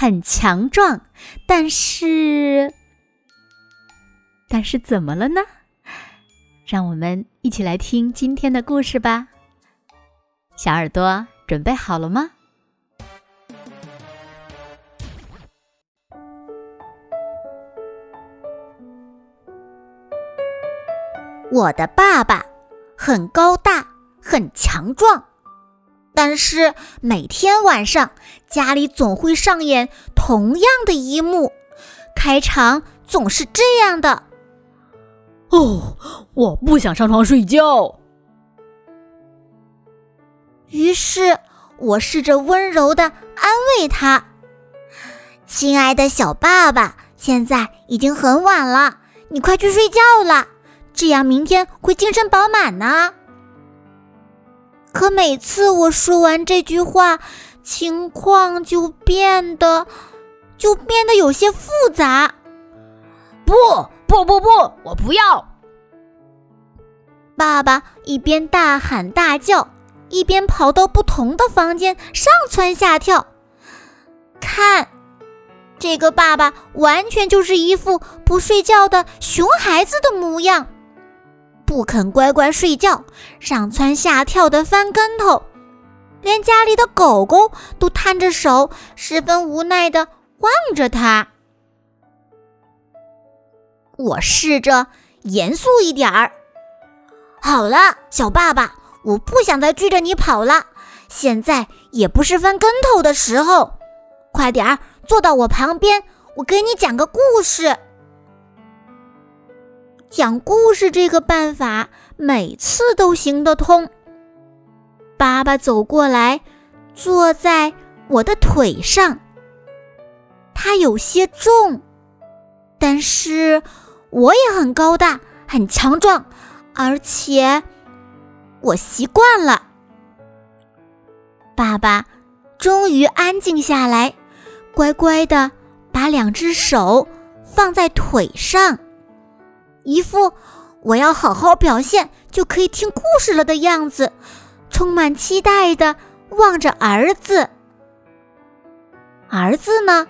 很强壮，但是，但是怎么了呢？让我们一起来听今天的故事吧。小耳朵准备好了吗？我的爸爸很高大，很强壮。但是每天晚上，家里总会上演同样的一幕，开场总是这样的：“哦，我不想上床睡觉。”于是我试着温柔的安慰他：“亲爱的小爸爸，现在已经很晚了，你快去睡觉了，这样明天会精神饱满呢。”可每次我说完这句话，情况就变得就变得有些复杂。不不不不，我不要！爸爸一边大喊大叫，一边跑到不同的房间上蹿下跳。看，这个爸爸完全就是一副不睡觉的熊孩子的模样。不肯乖乖睡觉，上蹿下跳的翻跟头，连家里的狗狗都摊着手，十分无奈的望着他。我试着严肃一点儿。好了，小爸爸，我不想再追着你跑了。现在也不是翻跟头的时候，快点儿坐到我旁边，我给你讲个故事。讲故事这个办法每次都行得通。爸爸走过来，坐在我的腿上。他有些重，但是我也很高大，很强壮，而且我习惯了。爸爸终于安静下来，乖乖的把两只手放在腿上。一副我要好好表现就可以听故事了的样子，充满期待的望着儿子。儿子呢，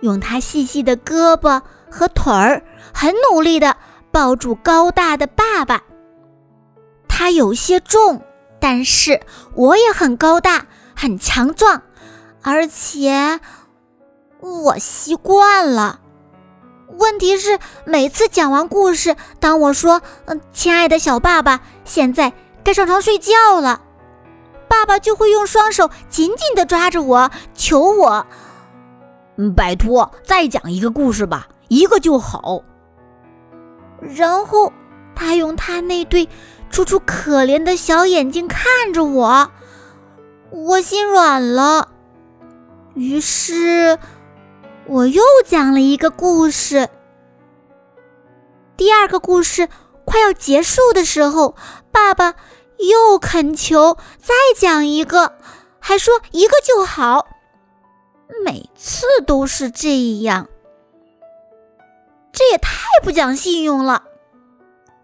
用他细细的胳膊和腿儿，很努力的抱住高大的爸爸。他有些重，但是我也很高大，很强壮，而且我习惯了。问题是，每次讲完故事，当我说“嗯，亲爱的小爸爸，现在该上床睡觉了”，爸爸就会用双手紧紧地抓着我，求我：“嗯拜托，再讲一个故事吧，一个就好。”然后他用他那对楚楚可怜的小眼睛看着我，我心软了。于是。我又讲了一个故事。第二个故事快要结束的时候，爸爸又恳求再讲一个，还说一个就好。每次都是这样，这也太不讲信用了。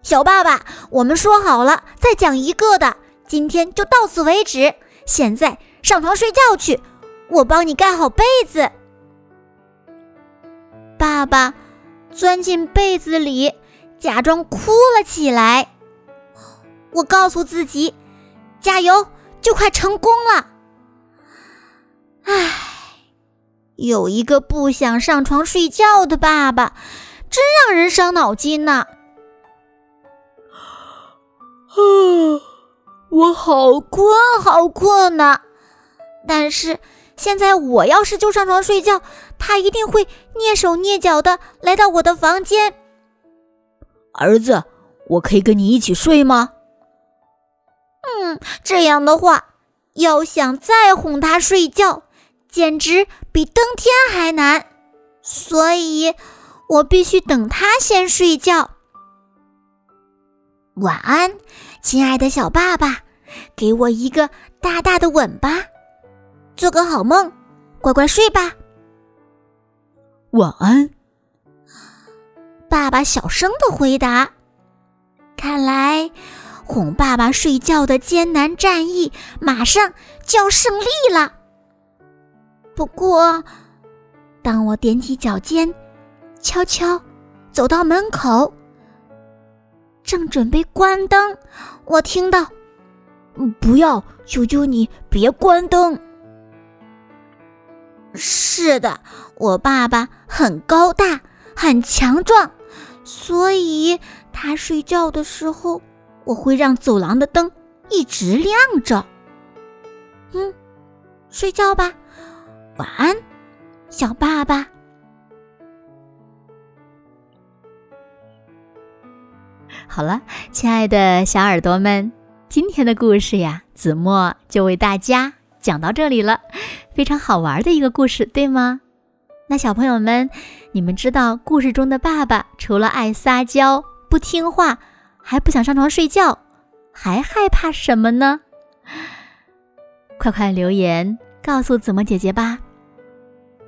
小爸爸，我们说好了再讲一个的，今天就到此为止。现在上床睡觉去，我帮你盖好被子。爸爸钻进被子里，假装哭了起来。我告诉自己：“加油，就快成功了。”唉，有一个不想上床睡觉的爸爸，真让人伤脑筋呐。啊，我好困，好困呐！但是。现在我要是就上床睡觉，他一定会蹑手蹑脚的来到我的房间。儿子，我可以跟你一起睡吗？嗯，这样的话，要想再哄他睡觉，简直比登天还难。所以，我必须等他先睡觉。晚安，亲爱的小爸爸，给我一个大大的吻吧。做个好梦，乖乖睡吧。晚安，爸爸小声的回答。看来哄爸爸睡觉的艰难战役马上就要胜利了。不过，当我踮起脚尖，悄悄走到门口，正准备关灯，我听到：“不要，求求你别关灯。”是的，我爸爸很高大，很强壮，所以他睡觉的时候，我会让走廊的灯一直亮着。嗯，睡觉吧，晚安，小爸爸。好了，亲爱的小耳朵们，今天的故事呀，子墨就为大家讲到这里了。非常好玩的一个故事，对吗？那小朋友们，你们知道故事中的爸爸除了爱撒娇、不听话，还不想上床睡觉，还害怕什么呢？快快留言告诉子墨姐姐吧。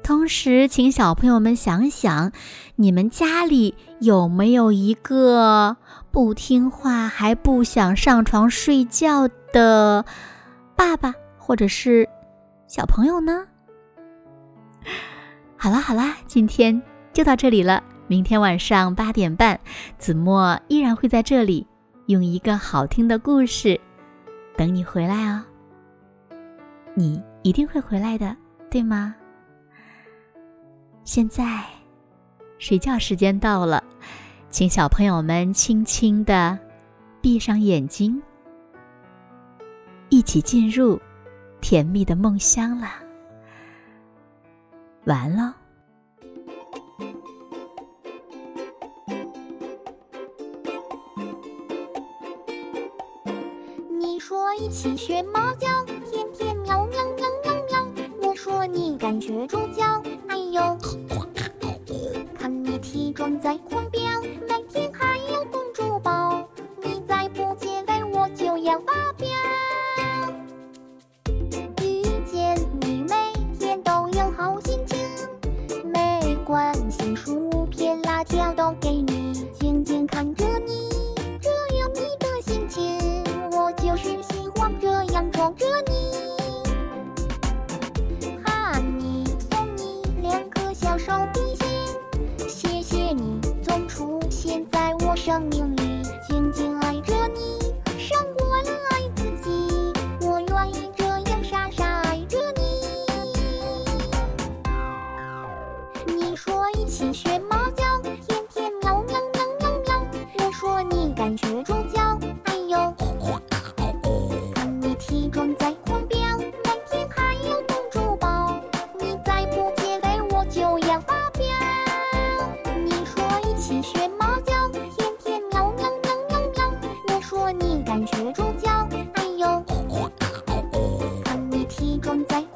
同时，请小朋友们想想，你们家里有没有一个不听话还不想上床睡觉的爸爸，或者是？小朋友呢？好啦好啦，今天就到这里了。明天晚上八点半，子墨依然会在这里，用一个好听的故事等你回来哦。你一定会回来的，对吗？现在睡觉时间到了，请小朋友们轻轻的闭上眼睛，一起进入。甜蜜的梦乡了，完了。你说一起学猫叫，天天喵喵喵喵喵。我说你敢学猪叫，哎呦，看你体重在狂飙，每天还要公主抱，你再不减肥，我就要发生命里紧紧爱着你，胜过了爱自己。我愿意这样傻傻爱着你。你说一起学猫叫，天天喵喵喵喵喵。我说你敢学猪叫，哎呦，看你体重在。生命